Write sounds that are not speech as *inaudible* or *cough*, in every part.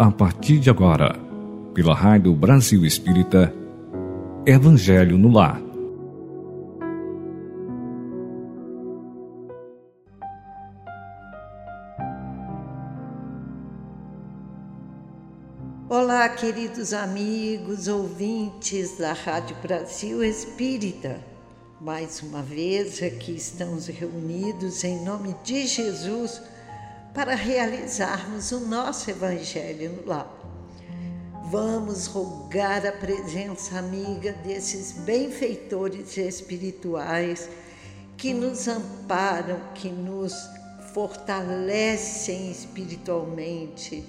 A partir de agora, pela Rádio Brasil Espírita, Evangelho no Lar. Olá, queridos amigos, ouvintes da Rádio Brasil Espírita. Mais uma vez aqui estamos reunidos em nome de Jesus para realizarmos o nosso Evangelho no lar. Vamos rogar a presença amiga desses benfeitores espirituais que nos amparam, que nos fortalecem espiritualmente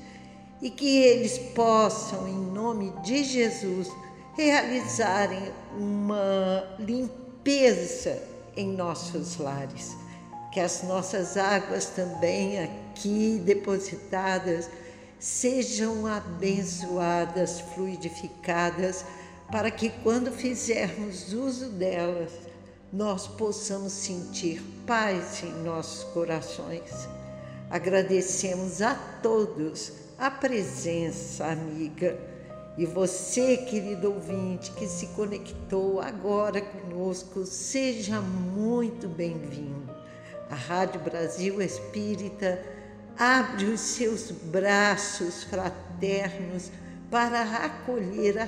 e que eles possam, em nome de Jesus, realizarem uma limpeza em nossos lares que as nossas águas também aqui depositadas sejam abençoadas, fluidificadas, para que quando fizermos uso delas, nós possamos sentir paz em nossos corações. Agradecemos a todos a presença amiga. E você, querido ouvinte, que se conectou agora conosco, seja muito bem-vindo a Rádio Brasil Espírita abre os seus braços fraternos para acolher a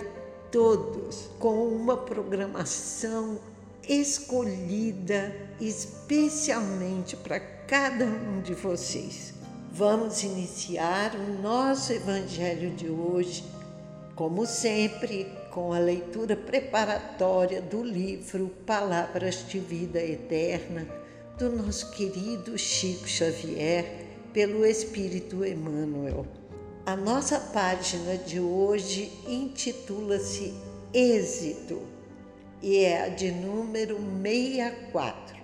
todos com uma programação escolhida especialmente para cada um de vocês. Vamos iniciar o nosso Evangelho de hoje, como sempre, com a leitura preparatória do livro Palavras de Vida Eterna do nosso querido Chico Xavier pelo Espírito Emmanuel. A nossa página de hoje intitula-se Êxito e é a de número 64.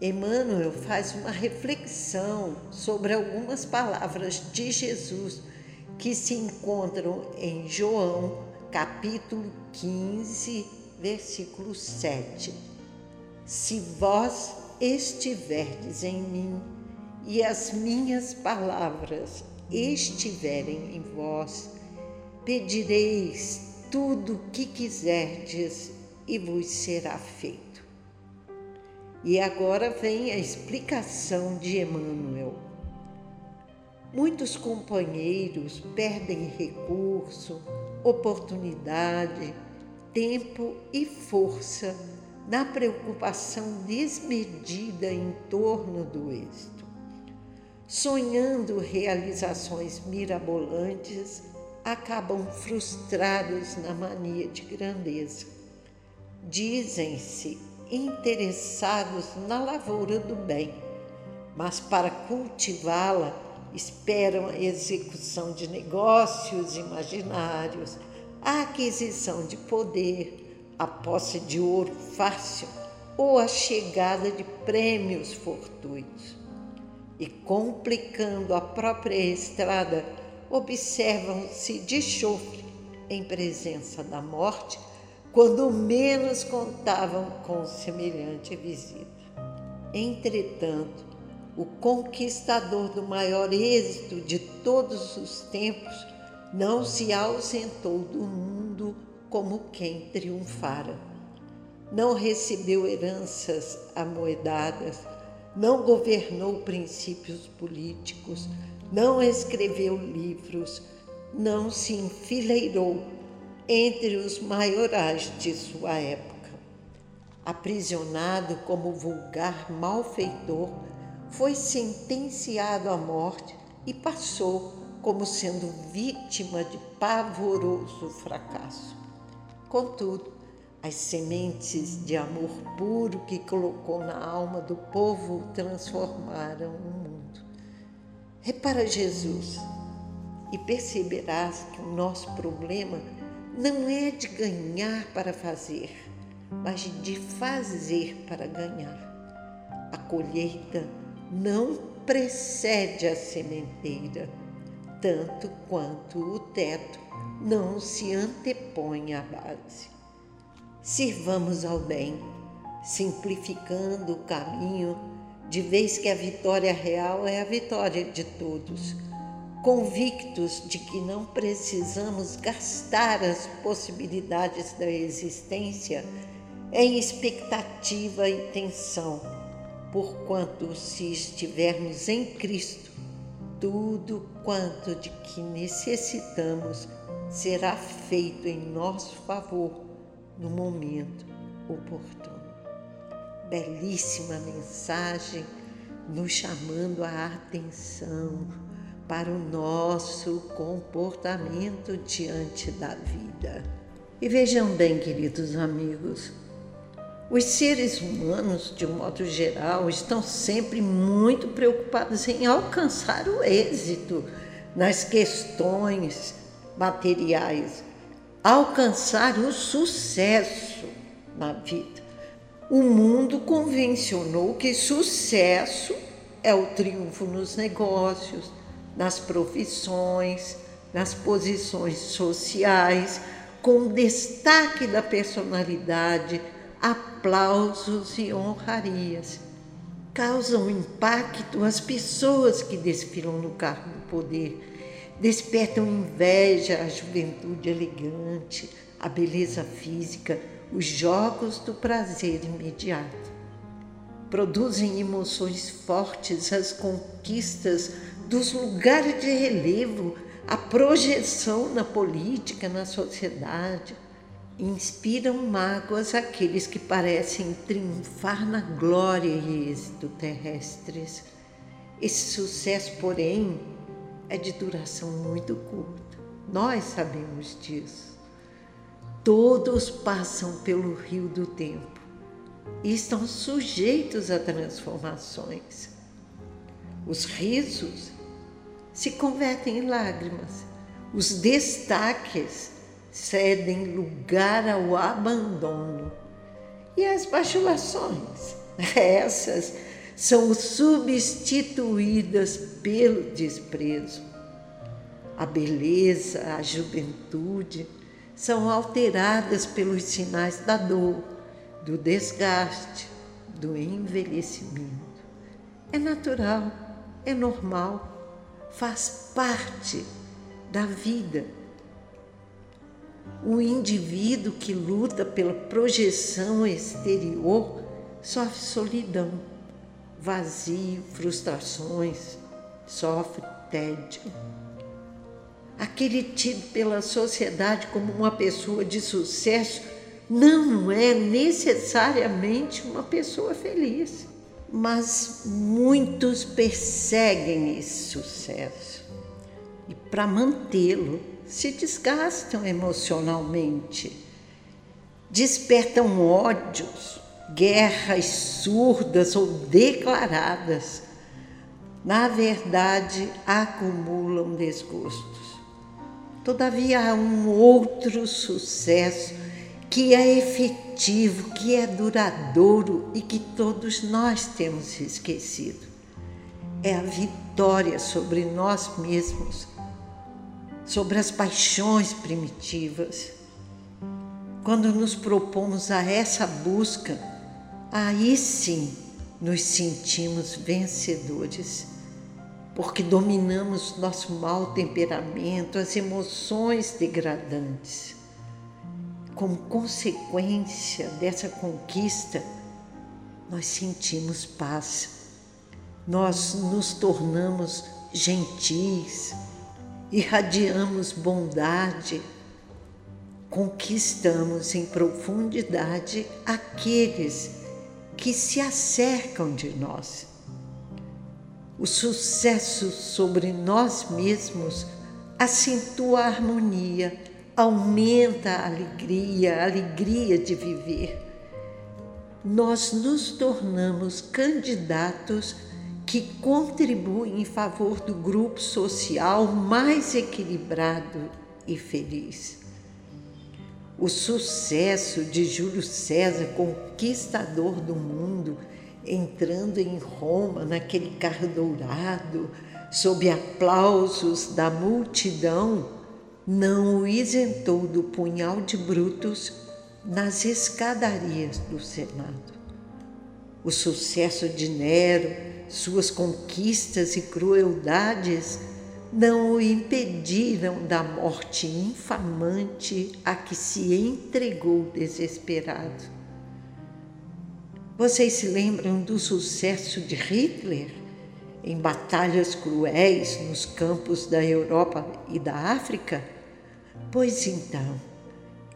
Emmanuel faz uma reflexão sobre algumas palavras de Jesus que se encontram em João, capítulo 15, versículo 7 se vós estiverdes em mim e as minhas palavras estiverem em vós, pedireis tudo o que quiserdes e vos será feito. E agora vem a explicação de Emmanuel. Muitos companheiros perdem recurso, oportunidade, tempo e força na preocupação desmedida em torno do êxito. Sonhando realizações mirabolantes, acabam frustrados na mania de grandeza. Dizem-se interessados na lavoura do bem, mas para cultivá-la esperam a execução de negócios imaginários, a aquisição de poder, a posse de ouro fácil ou a chegada de prêmios fortuitos. E complicando a própria estrada, observam-se de chofre em presença da morte, quando menos contavam com semelhante visita. Entretanto, o conquistador do maior êxito de todos os tempos não se ausentou do mundo como quem triunfara. Não recebeu heranças amoedadas, não governou princípios políticos, não escreveu livros, não se enfileirou entre os maiorais de sua época. Aprisionado como vulgar malfeitor, foi sentenciado à morte e passou como sendo vítima de pavoroso fracasso. Contudo, as sementes de amor puro que colocou na alma do povo transformaram o mundo. Repara Jesus e perceberás que o nosso problema não é de ganhar para fazer, mas de fazer para ganhar. A colheita não precede a sementeira, tanto quanto o teto não se antepõe à base. Sirvamos ao bem, simplificando o caminho, de vez que a vitória real é a vitória de todos, convictos de que não precisamos gastar as possibilidades da existência em expectativa e tensão, porquanto, se estivermos em Cristo, tudo quanto de que necessitamos será feito em nosso favor no momento oportuno. Belíssima mensagem nos chamando a atenção para o nosso comportamento diante da vida. E vejam bem, queridos amigos, os seres humanos, de um modo geral, estão sempre muito preocupados em alcançar o êxito nas questões materiais, alcançar o sucesso na vida. O mundo convencionou que sucesso é o triunfo nos negócios, nas profissões, nas posições sociais, com destaque da personalidade, aplausos e honrarias. Causam impacto as pessoas que desfilam no carro do poder, despertam inveja a juventude elegante, a beleza física, os jogos do prazer imediato. Produzem emoções fortes as conquistas dos lugares de relevo, a projeção na política, na sociedade. Inspiram mágoas aqueles que parecem triunfar na glória e êxito terrestres. Esse sucesso, porém, é de duração muito curta. Nós sabemos disso. Todos passam pelo rio do tempo e estão sujeitos a transformações. Os risos se convertem em lágrimas. Os destaques cedem lugar ao abandono. E as bajulações, *laughs* essas são substituídas pelo desprezo. A beleza, a juventude são alteradas pelos sinais da dor, do desgaste, do envelhecimento. É natural, é normal faz parte da vida. O indivíduo que luta pela projeção exterior sofre solidão, vazio, frustrações, sofre tédio. Aquele tido pela sociedade como uma pessoa de sucesso não é necessariamente uma pessoa feliz mas muitos perseguem esse sucesso e, para mantê-lo, se desgastam emocionalmente, despertam ódios, guerras surdas ou declaradas. Na verdade, acumulam desgostos. Todavia, há um outro sucesso que é efetivo, que é duradouro e que todos nós temos esquecido. É a vitória sobre nós mesmos, sobre as paixões primitivas. Quando nos propomos a essa busca, aí sim nos sentimos vencedores, porque dominamos nosso mau temperamento, as emoções degradantes. Como consequência dessa conquista, nós sentimos paz, nós nos tornamos gentis, irradiamos bondade, conquistamos em profundidade aqueles que se acercam de nós. O sucesso sobre nós mesmos acentua a harmonia aumenta a alegria, a alegria de viver. Nós nos tornamos candidatos que contribuem em favor do grupo social mais equilibrado e feliz. O sucesso de Júlio César, conquistador do mundo, entrando em Roma naquele carro dourado, sob aplausos da multidão, não o isentou do punhal de Brutus nas escadarias do Senado. O sucesso de Nero, suas conquistas e crueldades não o impediram da morte infamante a que se entregou desesperado. Vocês se lembram do sucesso de Hitler em batalhas cruéis nos campos da Europa e da África? Pois então,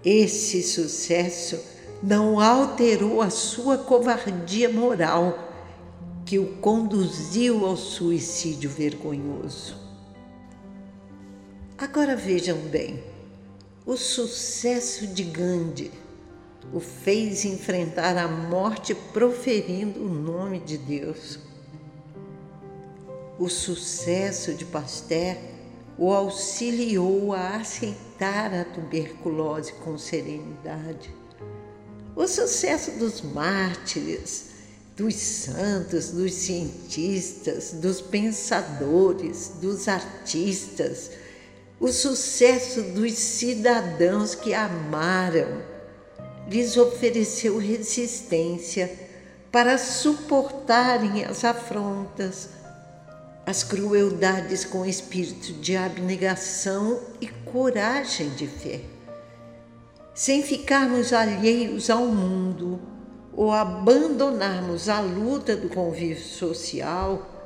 esse sucesso não alterou a sua covardia moral que o conduziu ao suicídio vergonhoso. Agora vejam bem, o sucesso de Gandhi o fez enfrentar a morte proferindo o nome de Deus. O sucesso de Pasteur o auxiliou a aceitar a tuberculose com serenidade. O sucesso dos mártires, dos santos, dos cientistas, dos pensadores, dos artistas, o sucesso dos cidadãos que amaram, lhes ofereceu resistência para suportarem as afrontas, as crueldades com espírito de abnegação e coragem de fé. Sem ficarmos alheios ao mundo ou abandonarmos a luta do convívio social,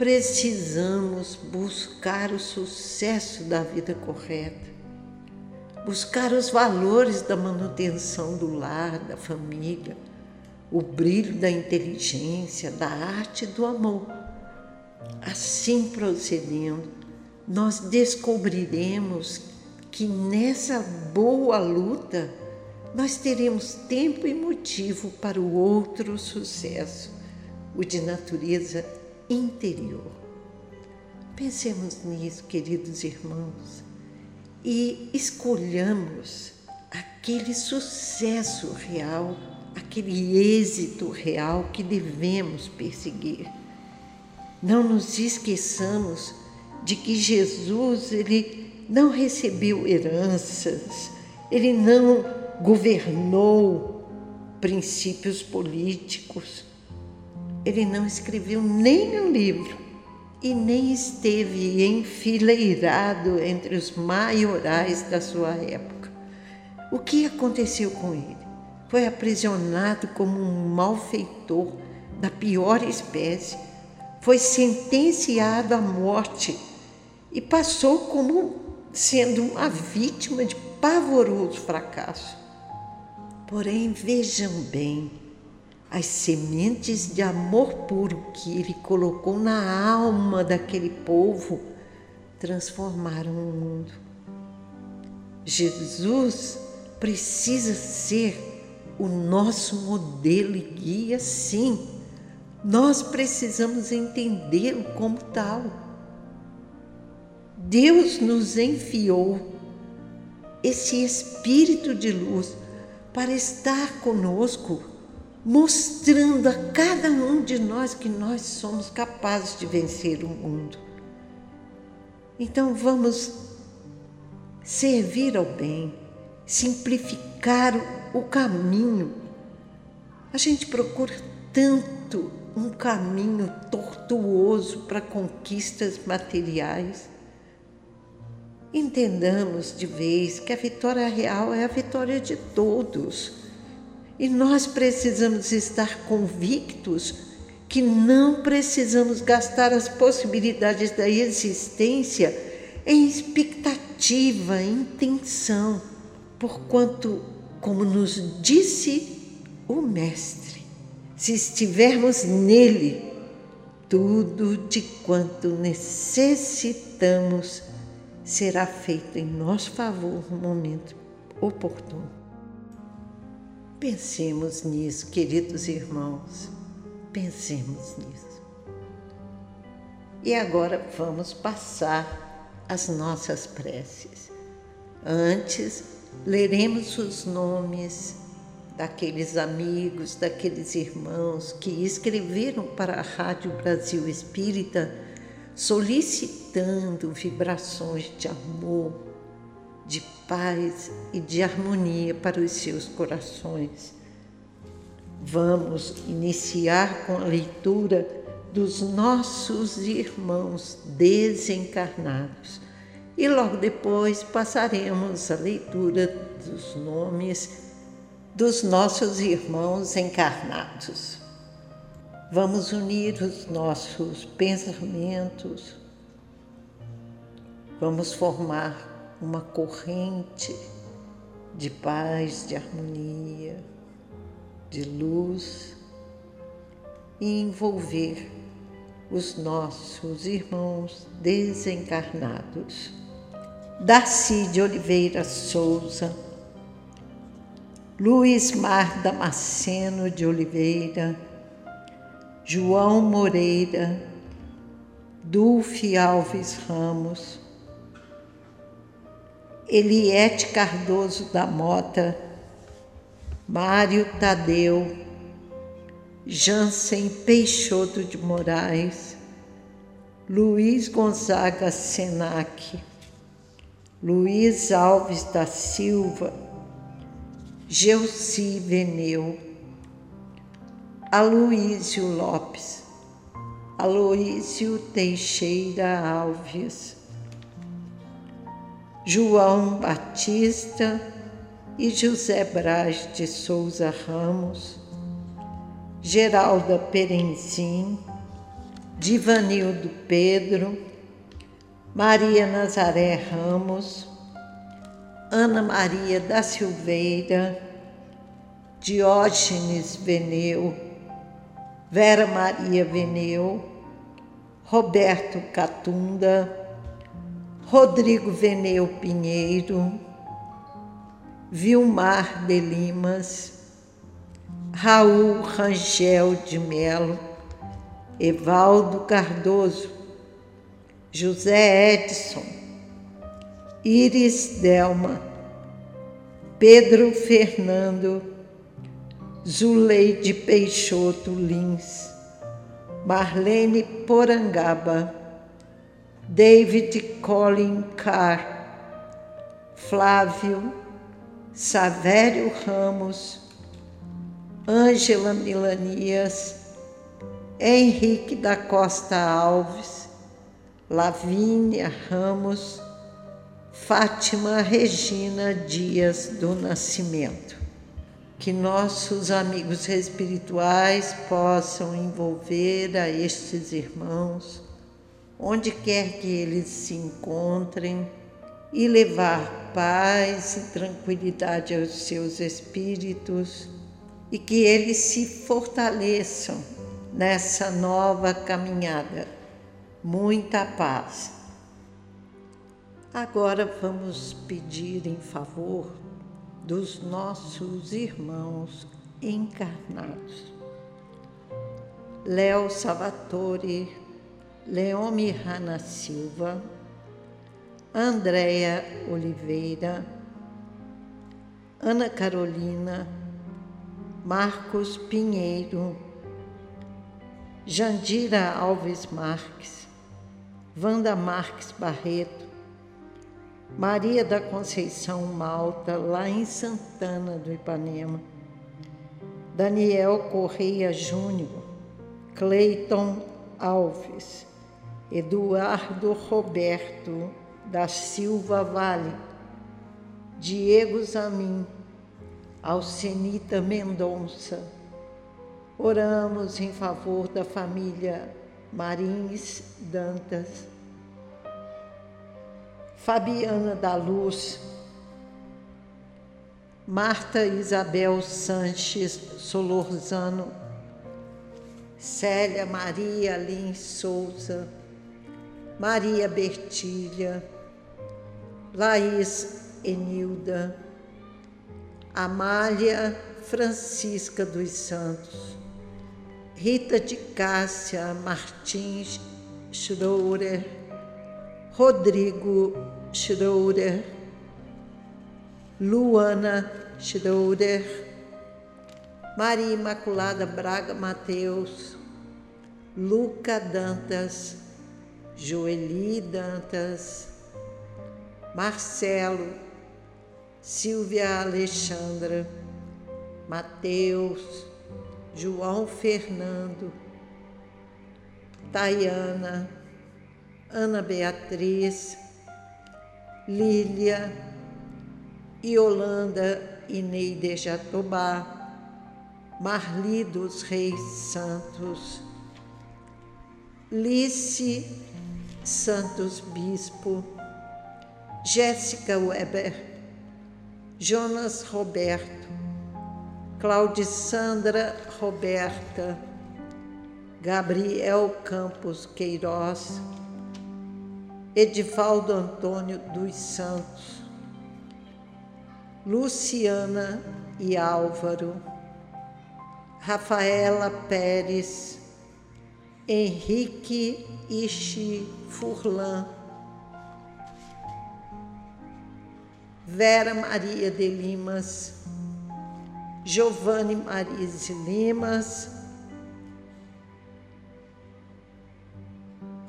precisamos buscar o sucesso da vida correta, buscar os valores da manutenção do lar, da família, o brilho da inteligência, da arte e do amor. Assim procedendo, nós descobriremos que nessa boa luta nós teremos tempo e motivo para o outro sucesso, o de natureza interior. Pensemos nisso, queridos irmãos, e escolhamos aquele sucesso real, aquele êxito real que devemos perseguir. Não nos esqueçamos de que Jesus, ele não recebeu heranças, ele não governou princípios políticos, ele não escreveu nem um livro e nem esteve enfileirado entre os maiorais da sua época. O que aconteceu com ele? Foi aprisionado como um malfeitor da pior espécie, foi sentenciado à morte e passou como sendo uma vítima de pavoroso fracasso. Porém, vejam bem, as sementes de amor puro que ele colocou na alma daquele povo transformaram o mundo. Jesus precisa ser o nosso modelo e guia, sim. Nós precisamos entendê-lo como tal. Deus nos enviou esse Espírito de luz para estar conosco, mostrando a cada um de nós que nós somos capazes de vencer o mundo. Então vamos servir ao bem, simplificar o caminho. A gente procura tanto um caminho tortuoso para conquistas materiais Entendamos de vez que a vitória real é a vitória de todos. E nós precisamos estar convictos que não precisamos gastar as possibilidades da existência em expectativa, em tensão, porquanto, como nos disse o Mestre, se estivermos nele, tudo de quanto necessitamos será feito em nosso favor no momento oportuno. Pensemos nisso, queridos irmãos, pensemos nisso. E agora vamos passar as nossas preces. Antes, leremos os nomes daqueles amigos, daqueles irmãos que escreveram para a Rádio Brasil Espírita solicitando vibrações de amor, de paz e de harmonia para os seus corações. Vamos iniciar com a leitura dos nossos irmãos desencarnados. E logo depois passaremos a leitura dos nomes dos nossos irmãos encarnados. Vamos unir os nossos pensamentos, vamos formar uma corrente de paz, de harmonia, de luz e envolver os nossos irmãos desencarnados. Darcy de Oliveira Souza, Luiz Mar Damasceno de Oliveira, João Moreira, Dulce Alves Ramos, Eliette Cardoso da Mota, Mário Tadeu, Jansen Peixoto de Moraes, Luiz Gonzaga Senac, Luiz Alves da Silva, Gelsi Veneu, Aloísio Lopes, Aloísio Teixeira Alves, João Batista e José Braz de Souza Ramos, Geralda Perenzim, Divanildo Pedro, Maria Nazaré Ramos, Ana Maria da Silveira, Diógenes Veneu, Vera Maria Veneu, Roberto Catunda, Rodrigo Veneu Pinheiro, Vilmar de Limas, Raul Rangel de Melo, Evaldo Cardoso, José Edson, Iris Delma, Pedro Fernando, Zuleide Peixoto Lins, Marlene Porangaba, David Colin Carr, Flávio, Savério Ramos, Ângela Milanias, Henrique da Costa Alves, Lavínia Ramos, Fátima Regina Dias do Nascimento. Que nossos amigos espirituais possam envolver a estes irmãos, onde quer que eles se encontrem, e levar paz e tranquilidade aos seus espíritos e que eles se fortaleçam nessa nova caminhada. Muita paz. Agora vamos pedir em favor dos nossos irmãos encarnados. Léo Salvatore, Leome Rana Silva, Andréia Oliveira, Ana Carolina, Marcos Pinheiro, Jandira Alves Marques, Wanda Marques Barreto, Maria da Conceição Malta, lá em Santana do Ipanema. Daniel Correia Júnior, Cleiton Alves, Eduardo Roberto da Silva Vale, Diego Zamin, Alcenita Mendonça. Oramos em favor da família Marins Dantas Fabiana da Luz, Marta Isabel Sanches Solorzano, Célia Maria Lins Souza, Maria Bertilha, Laís Enilda, Amália Francisca dos Santos, Rita de Cássia Martins Schroeder, Rodrigo Schroeder, Luana Schroeder, Maria Imaculada Braga Mateus, Luca Dantas, Joeli Dantas, Marcelo, Silvia Alexandra, Mateus, João Fernando, Tayana, Ana Beatriz, Lília, Yolanda Ineide Jatobá, Marli dos Reis Santos, Lice Santos Bispo, Jéssica Weber, Jonas Roberto, Claudissandra Roberta, Gabriel Campos Queiroz, Edivaldo Antônio dos Santos, Luciana e Álvaro, Rafaela Pérez, Henrique Ishi Furlan, Vera Maria de Limas, Giovanni Marise Limas,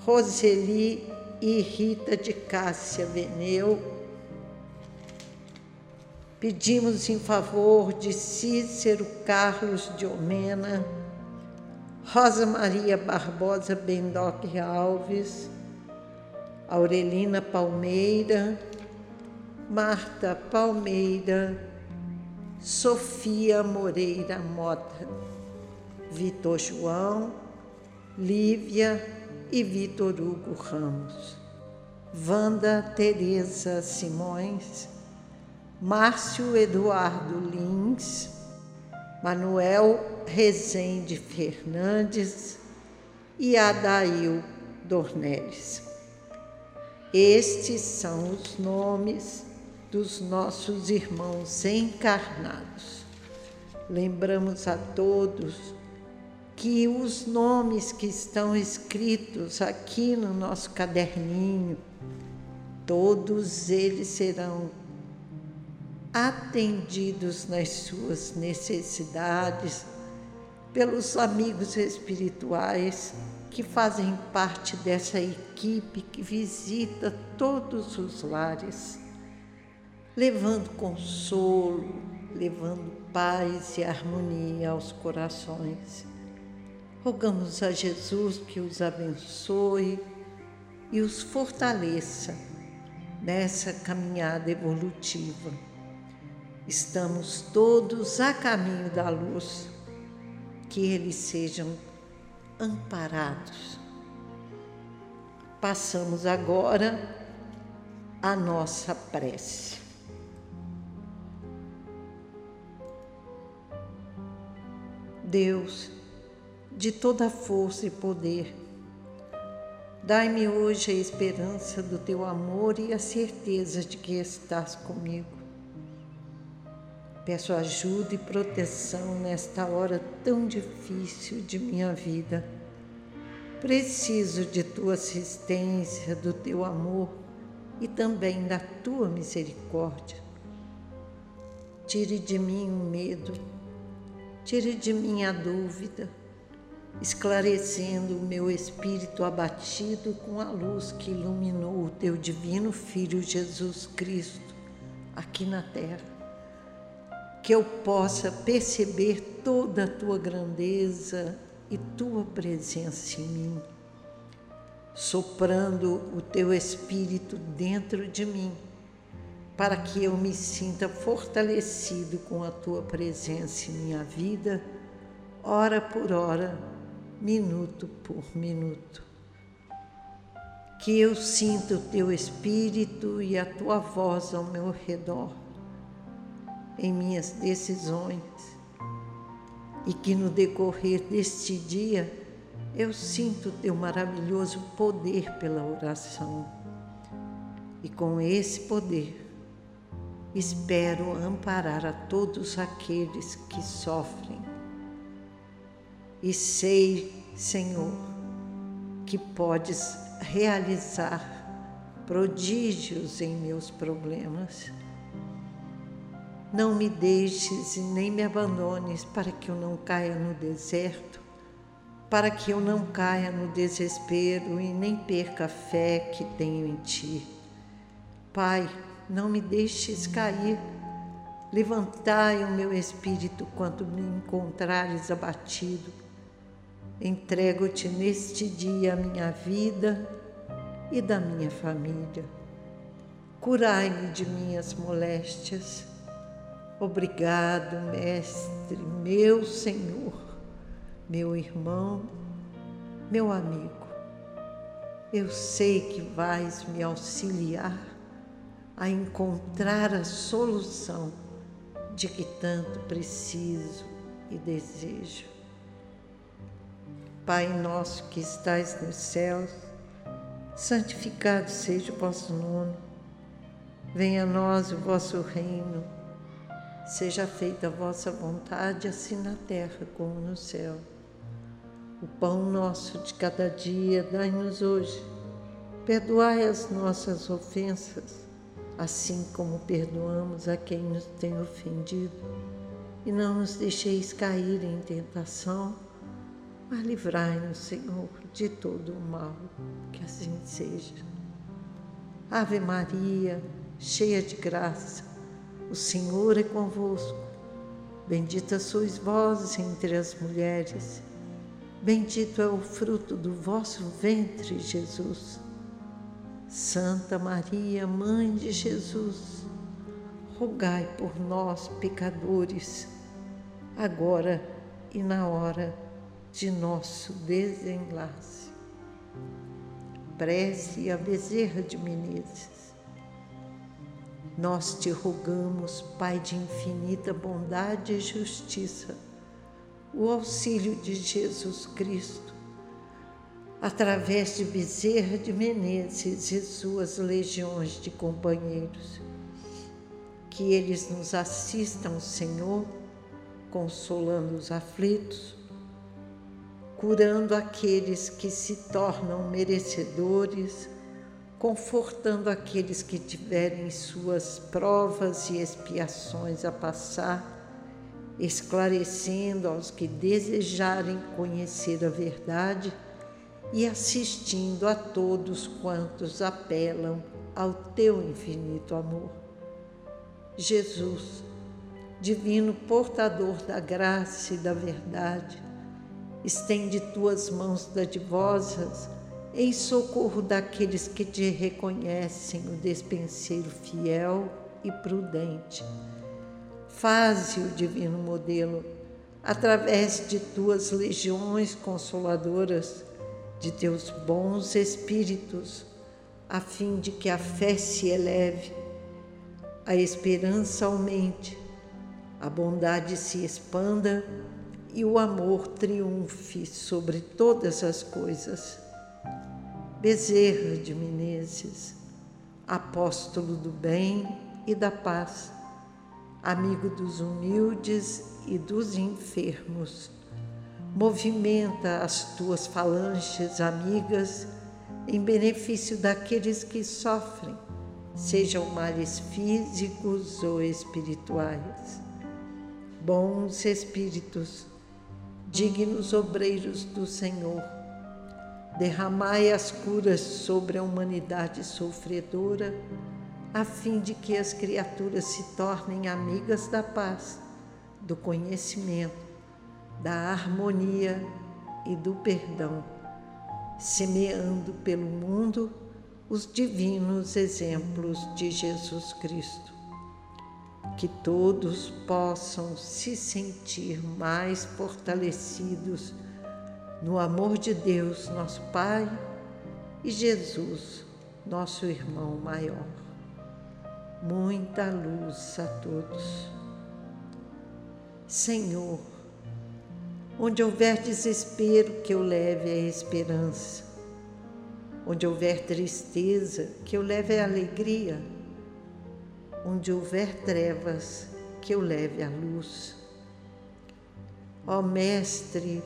Roseli e Rita de Cássia Veneu, Pedimos em favor de Cícero Carlos de Omena, Rosa Maria Barbosa Bendoc Alves, Aurelina Palmeira, Marta Palmeira, Sofia Moreira Mota, Vitor João, Lívia e Vitor Hugo Ramos, Wanda Tereza Simões, Márcio Eduardo Lins, Manuel Rezende Fernandes e Adail Dornelles. Estes são os nomes dos nossos irmãos encarnados. Lembramos a todos que os nomes que estão escritos aqui no nosso caderninho, todos eles serão atendidos nas suas necessidades pelos amigos espirituais que fazem parte dessa equipe que visita todos os lares, levando consolo, levando paz e harmonia aos corações. Rogamos a Jesus que os abençoe e os fortaleça nessa caminhada evolutiva Estamos todos a caminho da luz, que eles sejam amparados. Passamos agora a nossa prece. Deus, de toda força e poder, dai-me hoje a esperança do teu amor e a certeza de que estás comigo Peço ajuda e proteção nesta hora tão difícil de minha vida. Preciso de tua assistência, do teu amor e também da tua misericórdia. Tire de mim o medo, tire de mim a dúvida, esclarecendo o meu espírito abatido com a luz que iluminou o teu divino Filho Jesus Cristo aqui na terra que eu possa perceber toda a tua grandeza e tua presença em mim, soprando o teu espírito dentro de mim, para que eu me sinta fortalecido com a tua presença em minha vida, hora por hora, minuto por minuto. Que eu sinta o teu espírito e a tua voz ao meu redor em minhas decisões e que no decorrer deste dia eu sinto teu maravilhoso poder pela oração. E com esse poder espero amparar a todos aqueles que sofrem. E sei, Senhor, que podes realizar prodígios em meus problemas não me deixes e nem me abandones para que eu não caia no deserto, para que eu não caia no desespero e nem perca a fé que tenho em Ti. Pai, não me deixes cair. Levantai o meu espírito quando me encontrares abatido. Entrego-te neste dia a minha vida e da minha família. Curai-me de minhas moléstias. Obrigado, Mestre, meu Senhor, meu irmão, meu amigo. Eu sei que vais me auxiliar a encontrar a solução de que tanto preciso e desejo. Pai nosso que estais nos céus, santificado seja o vosso nome. Venha a nós o vosso reino. Seja feita a vossa vontade, assim na terra como no céu. O pão nosso de cada dia dai-nos hoje. Perdoai as nossas ofensas, assim como perdoamos a quem nos tem ofendido. E não nos deixeis cair em tentação mas livrai-nos, Senhor, de todo o mal, que assim seja. Ave Maria, cheia de graça, o Senhor é convosco. Bendita sois vós entre as mulheres, bendito é o fruto do vosso ventre, Jesus. Santa Maria, Mãe de Jesus, rogai por nós, pecadores, agora e na hora de nosso desenlace. Prece a Bezerra de Menezes. Nós te rogamos, Pai de infinita bondade e justiça, o auxílio de Jesus Cristo, através de Bezerra de Menezes e suas legiões de companheiros. Que eles nos assistam, Senhor, consolando os aflitos, curando aqueles que se tornam merecedores, confortando aqueles que tiverem suas provas e expiações a passar, esclarecendo aos que desejarem conhecer a verdade e assistindo a todos quantos apelam ao teu infinito amor. Jesus, divino portador da graça e da verdade, Estende tuas mãos dadivosas em socorro daqueles que te reconhecem o despenseiro fiel e prudente. Faze o divino modelo através de tuas legiões consoladoras, de teus bons espíritos, a fim de que a fé se eleve, a esperança aumente, a bondade se expanda e o amor triunfe sobre todas as coisas. Bezerra de Menezes, apóstolo do bem e da paz, amigo dos humildes e dos enfermos, movimenta as tuas falanges amigas em benefício daqueles que sofrem, sejam males físicos ou espirituais. Bons espíritos, dignos obreiros do Senhor. Derramai as curas sobre a humanidade sofredora, a fim de que as criaturas se tornem amigas da paz, do conhecimento, da harmonia e do perdão, semeando pelo mundo os divinos exemplos de Jesus Cristo. Que todos possam se sentir mais fortalecidos no amor de Deus, nosso Pai, e Jesus, nosso irmão maior. Muita luz a todos. Senhor, onde houver desespero, que eu leve a esperança. Onde houver tristeza, que eu leve a alegria onde houver trevas, que eu leve a luz. Ó Mestre,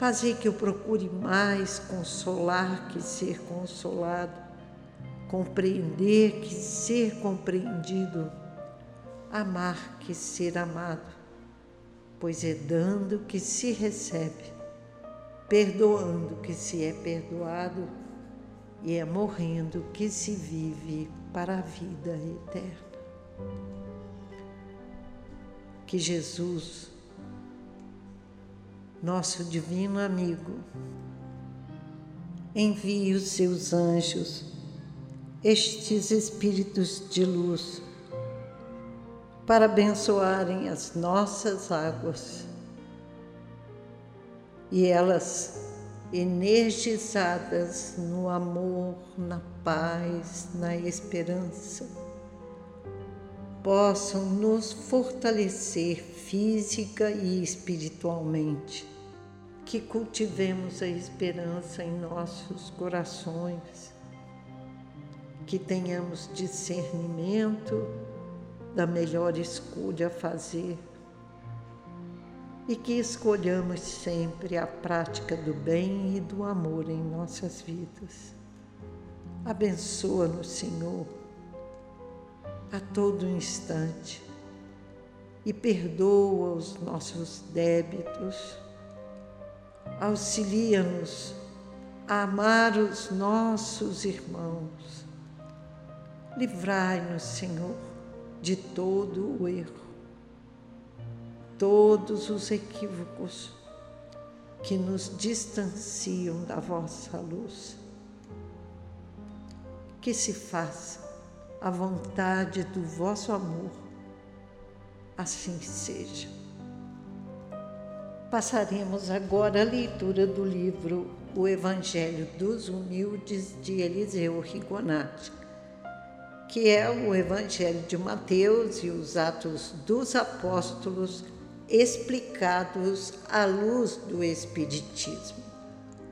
fazei que eu procure mais consolar que ser consolado, compreender que ser compreendido, amar que ser amado, pois é dando que se recebe, perdoando que se é perdoado. E é morrendo que se vive para a vida eterna. Que Jesus nosso divino amigo, envie os seus anjos, estes espíritos de luz, para abençoarem as nossas águas. E elas energizadas no amor, na paz, na esperança, possam nos fortalecer física e espiritualmente, que cultivemos a esperança em nossos corações, que tenhamos discernimento da melhor escolha a fazer. E que escolhamos sempre a prática do bem e do amor em nossas vidas. Abençoa-nos, Senhor, a todo instante e perdoa os nossos débitos. Auxilia-nos a amar os nossos irmãos. Livrai-nos, Senhor, de todo o erro todos os equívocos que nos distanciam da vossa luz. Que se faça a vontade do vosso amor, assim seja. Passaremos agora a leitura do livro O Evangelho dos Humildes de Eliseu Rigonati, que é o Evangelho de Mateus e os Atos dos Apóstolos explicados à luz do Espiritismo.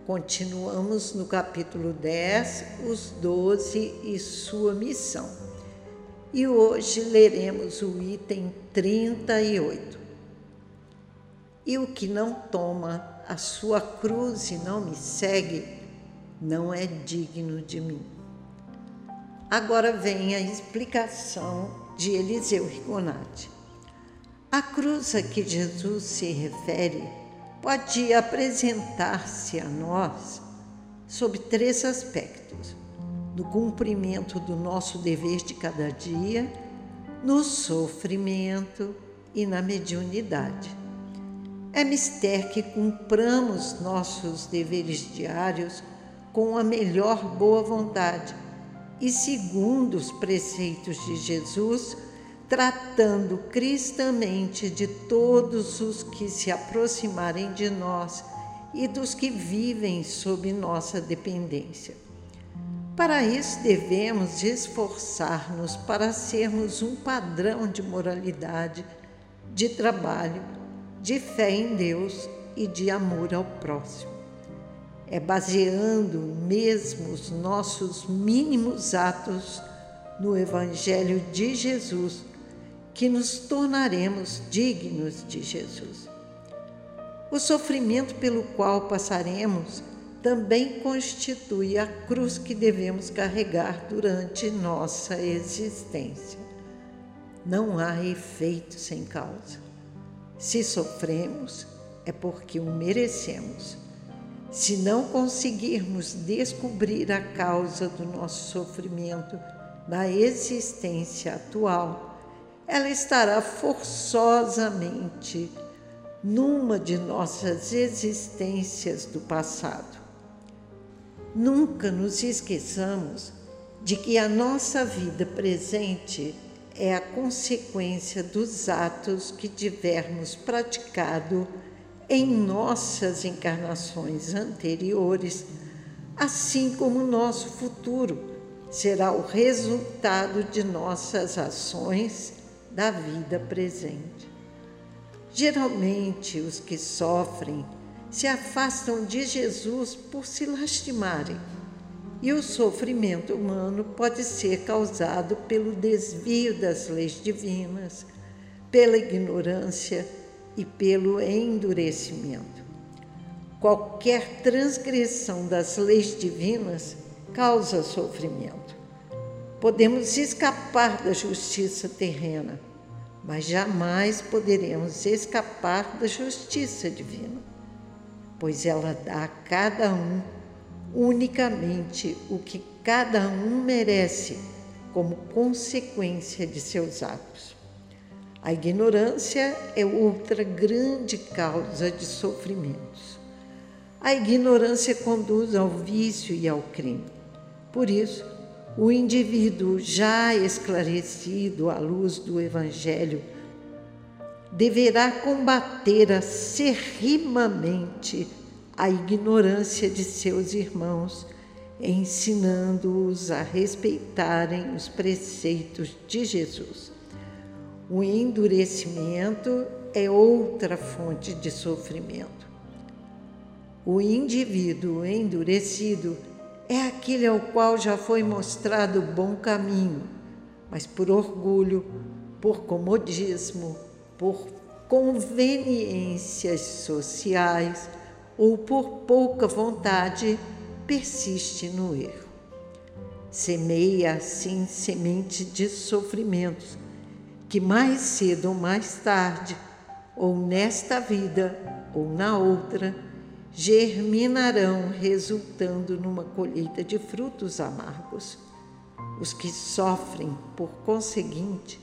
Continuamos no capítulo 10, os doze e sua missão. E hoje leremos o item 38. E o que não toma a sua cruz e não me segue, não é digno de mim. Agora vem a explicação de Eliseu Rigonati. A cruz a que Jesus se refere pode apresentar-se a nós sob três aspectos: no cumprimento do nosso dever de cada dia, no sofrimento e na mediunidade. É mister que cumpramos nossos deveres diários com a melhor boa vontade e segundo os preceitos de Jesus tratando cristamente de todos os que se aproximarem de nós e dos que vivem sob nossa dependência. Para isso, devemos esforçar-nos para sermos um padrão de moralidade, de trabalho, de fé em Deus e de amor ao próximo. É baseando mesmo os nossos mínimos atos no Evangelho de Jesus que nos tornaremos dignos de Jesus. O sofrimento pelo qual passaremos também constitui a cruz que devemos carregar durante nossa existência. Não há efeito sem causa. Se sofremos, é porque o merecemos. Se não conseguirmos descobrir a causa do nosso sofrimento na existência atual, ela estará forçosamente numa de nossas existências do passado. Nunca nos esqueçamos de que a nossa vida presente é a consequência dos atos que tivermos praticado em nossas encarnações anteriores, assim como nosso futuro será o resultado de nossas ações da vida presente. Geralmente, os que sofrem se afastam de Jesus por se lastimarem, e o sofrimento humano pode ser causado pelo desvio das leis divinas, pela ignorância e pelo endurecimento. Qualquer transgressão das leis divinas causa sofrimento. Podemos escapar da justiça terrena, mas jamais poderemos escapar da justiça divina, pois ela dá a cada um unicamente o que cada um merece como consequência de seus atos. A ignorância é outra grande causa de sofrimentos. A ignorância conduz ao vício e ao crime. Por isso, o indivíduo já esclarecido à luz do Evangelho deverá combater acerrimamente a ignorância de seus irmãos, ensinando-os a respeitarem os preceitos de Jesus. O endurecimento é outra fonte de sofrimento. O indivíduo endurecido é aquele ao qual já foi mostrado bom caminho, mas por orgulho, por comodismo, por conveniências sociais ou por pouca vontade, persiste no erro. Semeia assim semente de sofrimentos que mais cedo ou mais tarde, ou nesta vida ou na outra, germinarão, resultando numa colheita de frutos amargos. Os que sofrem, por conseguinte,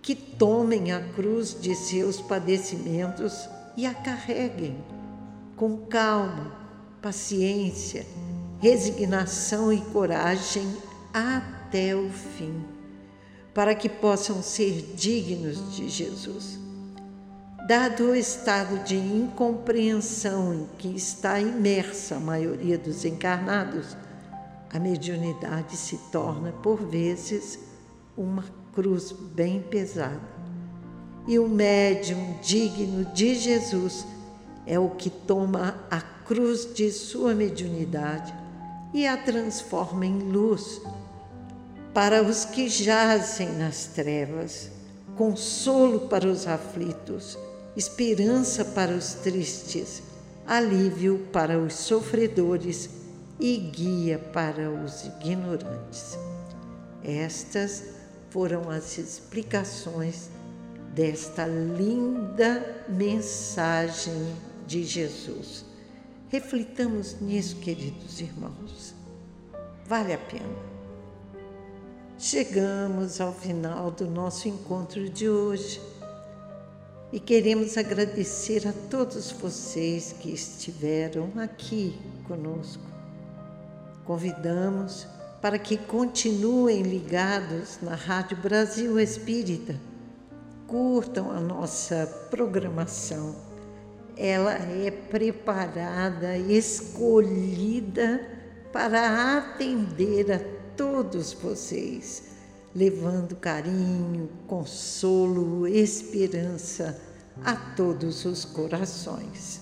que tomem a cruz de seus padecimentos e a carreguem com calma, paciência, resignação e coragem até o fim para que possam ser dignos de Jesus. Dado o estado de incompreensão em que está imersa a maioria dos encarnados, a mediunidade se torna, por vezes, uma cruz bem pesada. E o médium digno de Jesus é o que toma a cruz de sua mediunidade e a transforma em luz para os que jazem nas trevas, consolo para os aflitos, esperança para os tristes, alívio para os sofredores e guia para os ignorantes. Estas foram as explicações desta linda mensagem de Jesus. Reflitamos nisso, queridos irmãos. Vale a pena. Chegamos ao final do nosso encontro de hoje e queremos agradecer a todos vocês que estiveram aqui conosco. Convidamos para que continuem ligados na Rádio Brasil Espírita, curtam a nossa programação. Ela é preparada, escolhida para atender a todos vocês, levando carinho, consolo, esperança a todos os corações.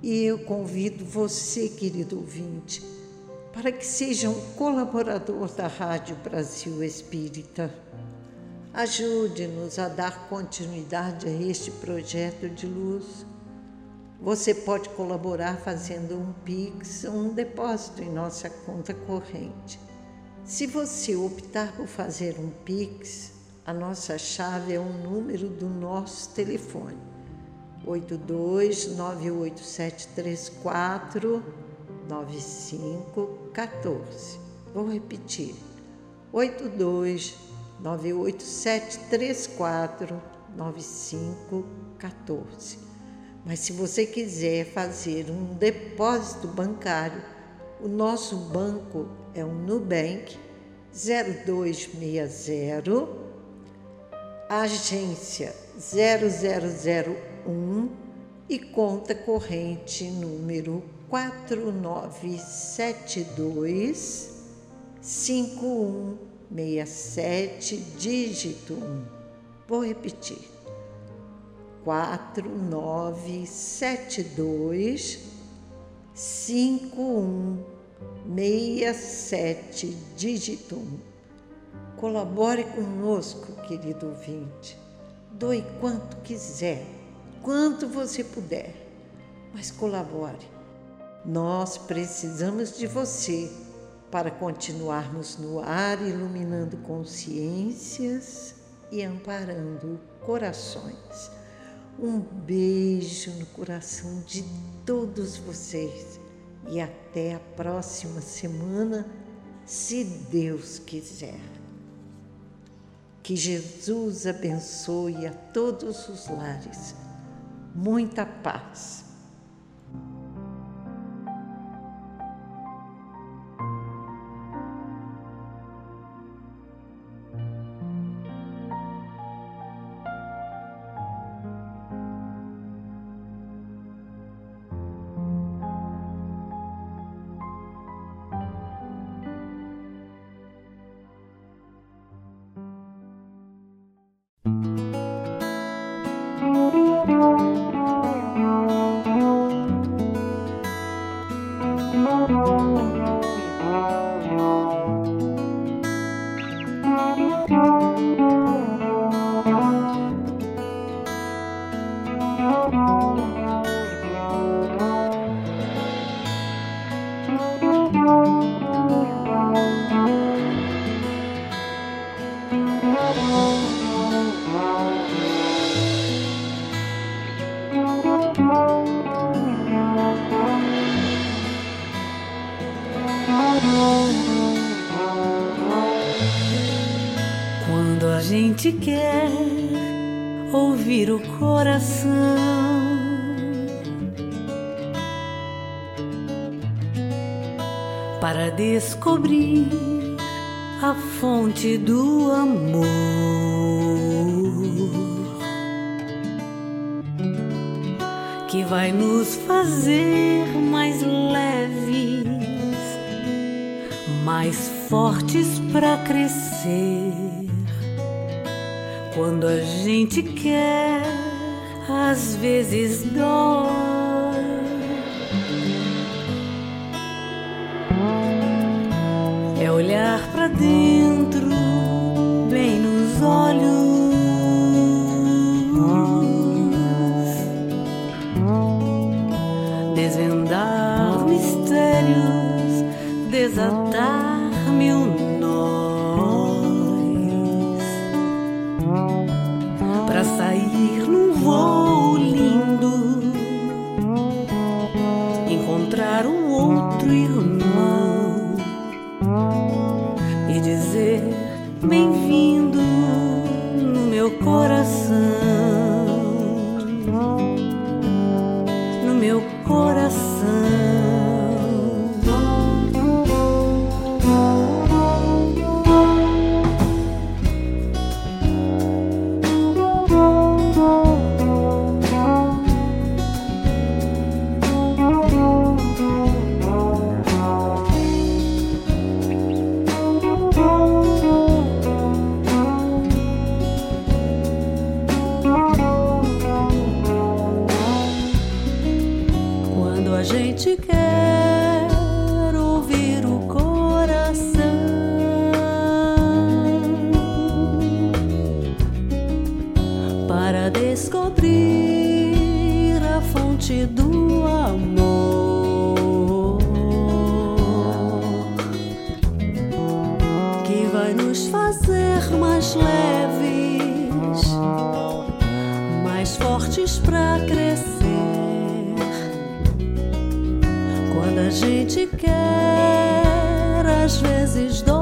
E eu convido você, querido ouvinte, para que seja um colaborador da Rádio Brasil Espírita. Ajude-nos a dar continuidade a este projeto de luz. Você pode colaborar fazendo um Pix um depósito em nossa conta corrente. Se você optar por fazer um Pix, a nossa chave é o número do nosso telefone, 8298734 9514. Vou repetir, 8298734 9514. Mas se você quiser fazer um depósito bancário, o nosso banco é o Nubank 0260, agência 0001 e conta corrente número 4972 5167, dígito 1. Vou repetir. 4972 51 67 dígito 1. Colabore conosco, querido ouvinte. Doe quanto quiser, quanto você puder, mas colabore. Nós precisamos de você para continuarmos no ar, iluminando consciências e amparando corações. Um beijo no coração de todos vocês e até a próxima semana, se Deus quiser. Que Jesus abençoe a todos os lares. Muita paz. Descobrir a fonte do amor que vai nos fazer mais leves, mais fortes para crescer. Quando a gente quer, às vezes dói. thee. para descobrir a fonte do amor que vai nos fazer mais leves, mais fortes para crescer quando a gente quer às vezes dói.